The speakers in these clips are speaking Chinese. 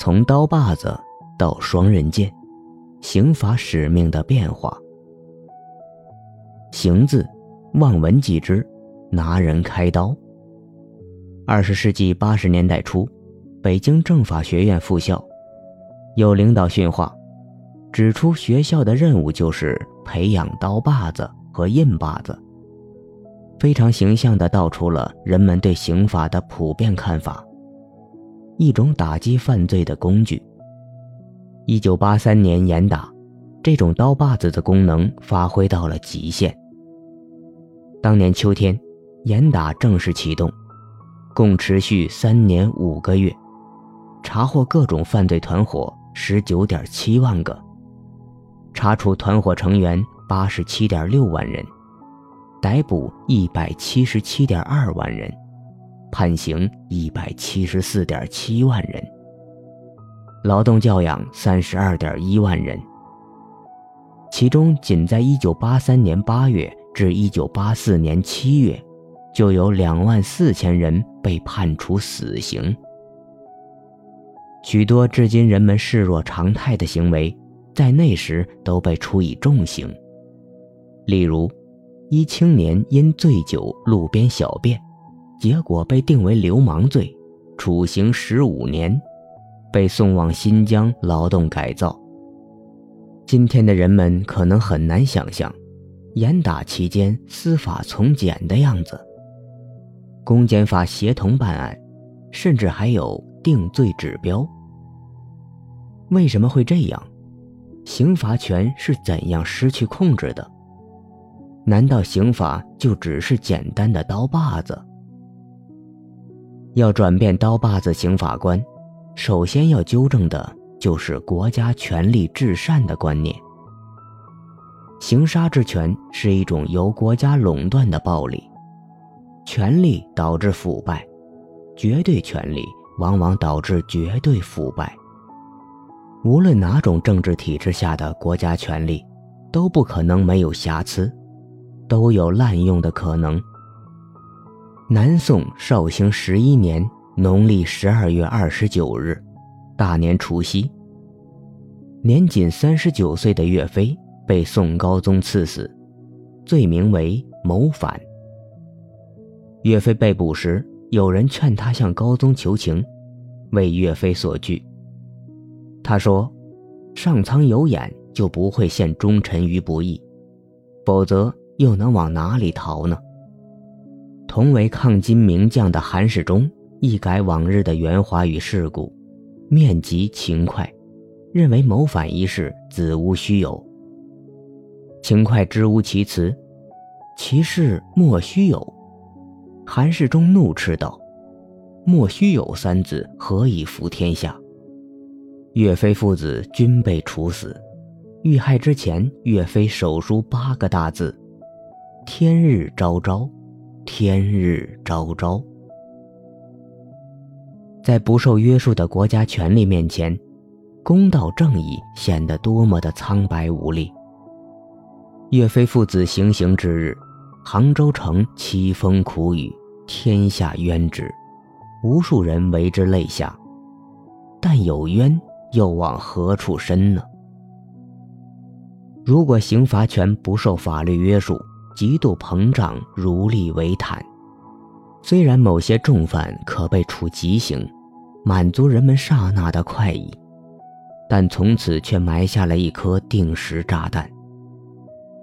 从刀把子到双刃剑，刑法使命的变化。刑字，望闻即知，拿人开刀。二十世纪八十年代初，北京政法学院附校有领导训话，指出学校的任务就是培养刀把子和印把子，非常形象地道出了人们对刑法的普遍看法。一种打击犯罪的工具。一九八三年严打，这种刀把子的功能发挥到了极限。当年秋天，严打正式启动，共持续三年五个月，查获各种犯罪团伙十九点七万个，查处团伙成员八十七点六万人，逮捕一百七十七点二万人。判刑一百七十四点七万人，劳动教养三十二点一万人。其中，仅在一九八三年八月至一九八四年七月，就有两万四千人被判处死刑。许多至今人们视若常态的行为，在那时都被处以重刑。例如，一青年因醉酒路边小便。结果被定为流氓罪，处刑十五年，被送往新疆劳动改造。今天的人们可能很难想象，严打期间司法从简的样子。公检法协同办案，甚至还有定罪指标。为什么会这样？刑罚权是怎样失去控制的？难道刑法就只是简单的刀把子？要转变刀把子刑法观，首先要纠正的就是国家权力至善的观念。刑杀之权是一种由国家垄断的暴力，权力导致腐败，绝对权力往往导致绝对腐败。无论哪种政治体制下的国家权力，都不可能没有瑕疵，都有滥用的可能。南宋绍兴十一年农历十二月二十九日，大年除夕，年仅三十九岁的岳飞被宋高宗赐死，罪名为谋反。岳飞被捕时，有人劝他向高宗求情，为岳飞所拒。他说：“上苍有眼，就不会陷忠臣于不义，否则又能往哪里逃呢？”同为抗金名将的韩世忠一改往日的圆滑与世故，面极勤快，认为谋反一事子无虚有。勤快知无其辞，其事莫须有。韩世忠怒斥道：“莫须有三字，何以服天下？”岳飞父子均被处死。遇害之前，岳飞手书八个大字：“天日昭昭。”天日昭昭，在不受约束的国家权力面前，公道正义显得多么的苍白无力。岳飞父子行刑之日，杭州城凄风苦雨，天下冤之，无数人为之泪下。但有冤又往何处伸呢？如果刑罚权不受法律约束，极度膨胀，如利为坦。虽然某些重犯可被处极刑，满足人们刹那的快意，但从此却埋下了一颗定时炸弹。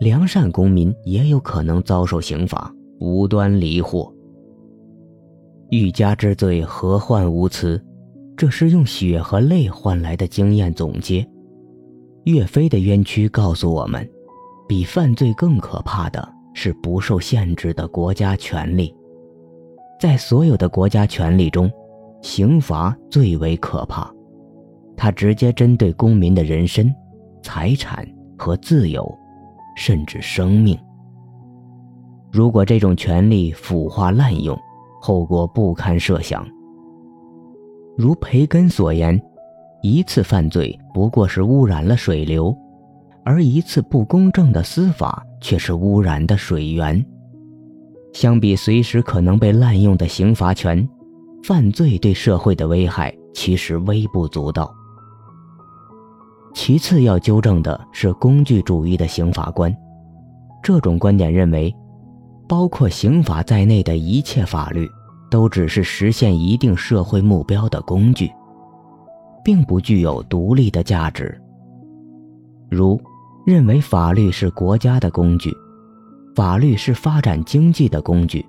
良善公民也有可能遭受刑罚，无端离祸。欲加之罪，何患无辞？这是用血和泪换来的经验总结。岳飞的冤屈告诉我们，比犯罪更可怕的。是不受限制的国家权力，在所有的国家权力中，刑罚最为可怕，它直接针对公民的人身、财产和自由，甚至生命。如果这种权力腐化滥用，后果不堪设想。如培根所言，一次犯罪不过是污染了水流。而一次不公正的司法却是污染的水源。相比随时可能被滥用的刑罚权，犯罪对社会的危害其实微不足道。其次要纠正的是工具主义的刑法观，这种观点认为，包括刑法在内的一切法律，都只是实现一定社会目标的工具，并不具有独立的价值。如，认为法律是国家的工具，法律是发展经济的工具。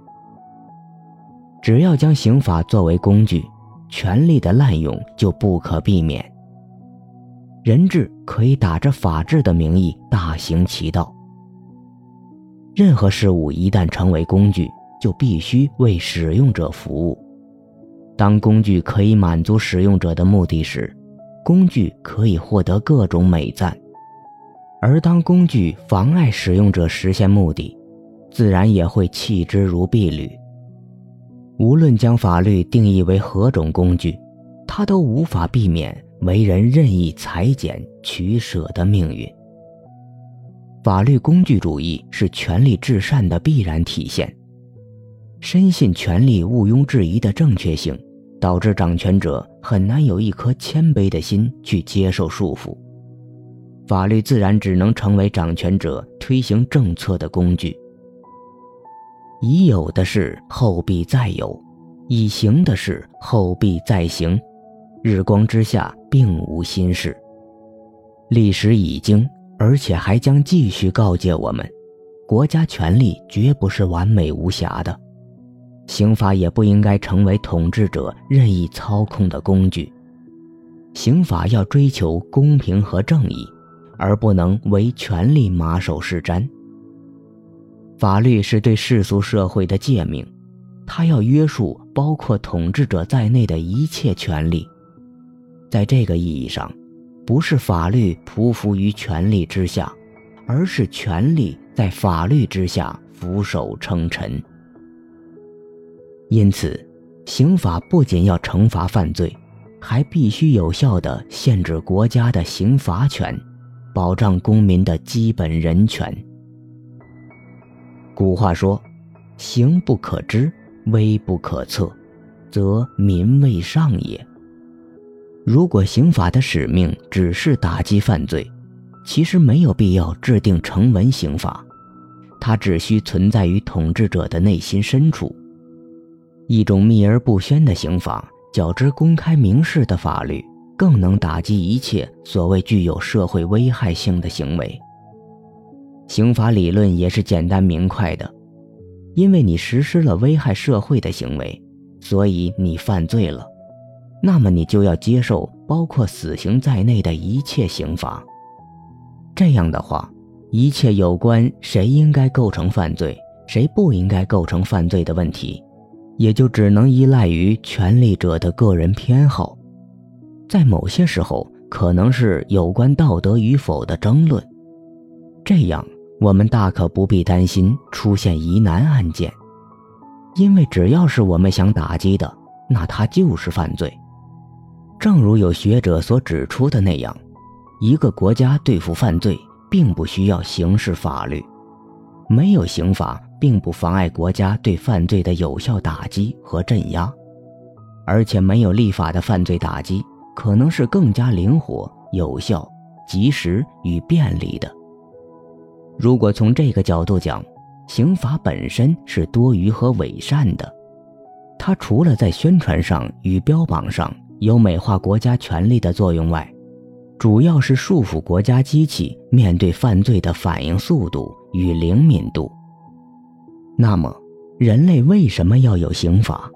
只要将刑法作为工具，权力的滥用就不可避免。人治可以打着法治的名义大行其道。任何事物一旦成为工具，就必须为使用者服务。当工具可以满足使用者的目的时，工具可以获得各种美赞；而当工具妨碍使用者实现目的，自然也会弃之如敝履。无论将法律定义为何种工具，它都无法避免为人任意裁剪取舍的命运。法律工具主义是权力至善的必然体现。深信权力毋庸置疑的正确性，导致掌权者很难有一颗谦卑的心去接受束缚。法律自然只能成为掌权者推行政策的工具。已有的事后必再有，已行的事后必再行，日光之下并无新事。历史已经，而且还将继续告诫我们：国家权力绝不是完美无瑕的，刑法也不应该成为统治者任意操控的工具。刑法要追求公平和正义，而不能为权力马首是瞻。法律是对世俗社会的诫命，它要约束包括统治者在内的一切权利。在这个意义上，不是法律匍匐于权力之下，而是权力在法律之下俯首称臣。因此，刑法不仅要惩罚犯罪，还必须有效地限制国家的刑罚权，保障公民的基本人权。古话说：“刑不可知，威不可测，则民未上也。”如果刑法的使命只是打击犯罪，其实没有必要制定成文刑法，它只需存在于统治者的内心深处。一种秘而不宣的刑法，较之公开明示的法律，更能打击一切所谓具有社会危害性的行为。刑法理论也是简单明快的，因为你实施了危害社会的行为，所以你犯罪了，那么你就要接受包括死刑在内的一切刑罚。这样的话，一切有关谁应该构成犯罪，谁不应该构成犯罪的问题，也就只能依赖于权力者的个人偏好，在某些时候可能是有关道德与否的争论，这样。我们大可不必担心出现疑难案件，因为只要是我们想打击的，那它就是犯罪。正如有学者所指出的那样，一个国家对付犯罪，并不需要刑事法律，没有刑法并不妨碍国家对犯罪的有效打击和镇压，而且没有立法的犯罪打击，可能是更加灵活、有效、及时与便利的。如果从这个角度讲，刑法本身是多余和伪善的，它除了在宣传上与标榜上有美化国家权力的作用外，主要是束缚国家机器面对犯罪的反应速度与灵敏度。那么，人类为什么要有刑法？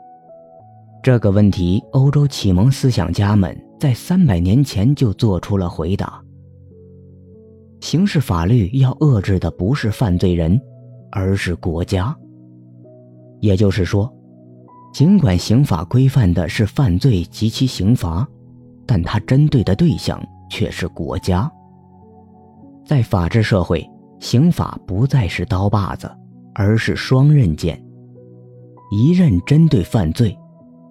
这个问题，欧洲启蒙思想家们在三百年前就做出了回答。刑事法律要遏制的不是犯罪人，而是国家。也就是说，尽管刑法规范的是犯罪及其刑罚，但它针对的对象却是国家。在法治社会，刑法不再是刀把子，而是双刃剑，一刃针对犯罪，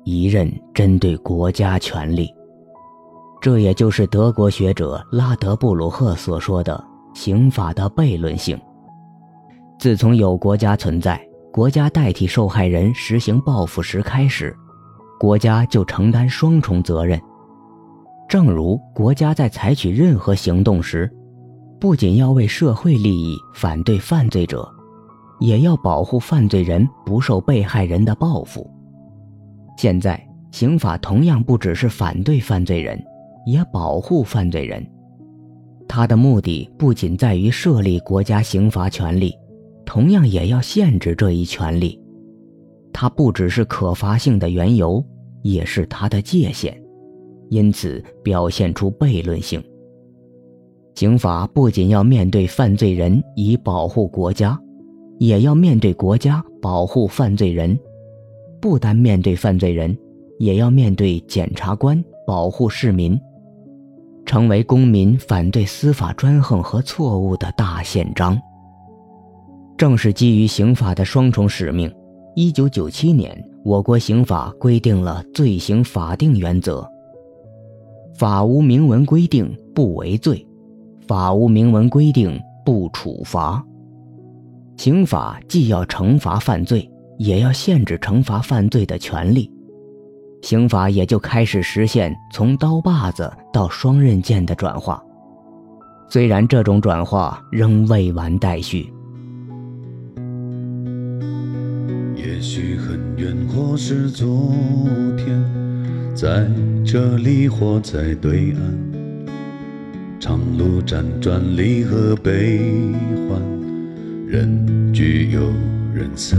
一刃针对国家权力。这也就是德国学者拉德布鲁赫所说的刑法的悖论性。自从有国家存在，国家代替受害人实行报复时开始，国家就承担双重责任：正如国家在采取任何行动时，不仅要为社会利益反对犯罪者，也要保护犯罪人不受被害人的报复。现在，刑法同样不只是反对犯罪人，也保护犯罪人。他的目的不仅在于设立国家刑罚权利，同样也要限制这一权利。它不只是可罚性的缘由，也是它的界限，因此表现出悖论性。刑法不仅要面对犯罪人以保护国家，也要面对国家保护犯罪人；不单面对犯罪人，也要面对检察官保护市民，成为公民反对司法专横和错误的大宪章。正是基于刑法的双重使命。一九九七年，我国刑法规定了罪行法定原则：法无明文规定不为罪，法无明文规定不处罚。刑法既要惩罚犯罪，也要限制惩罚犯罪的权利，刑法也就开始实现从刀把子到双刃剑的转化。虽然这种转化仍未完待续。也许很远，或是昨天，在这里或在对岸，长路辗转，离合悲欢，人聚又人散，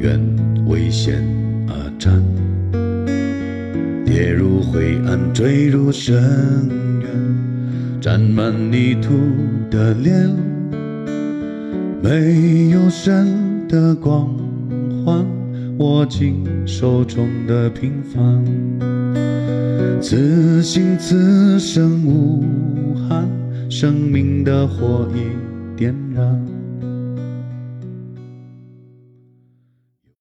愿为险而战。跌入灰暗，坠入深渊，沾满泥土的脸，没有神。的光环，握紧手中的平凡。此心此生无憾，生命的火已点燃。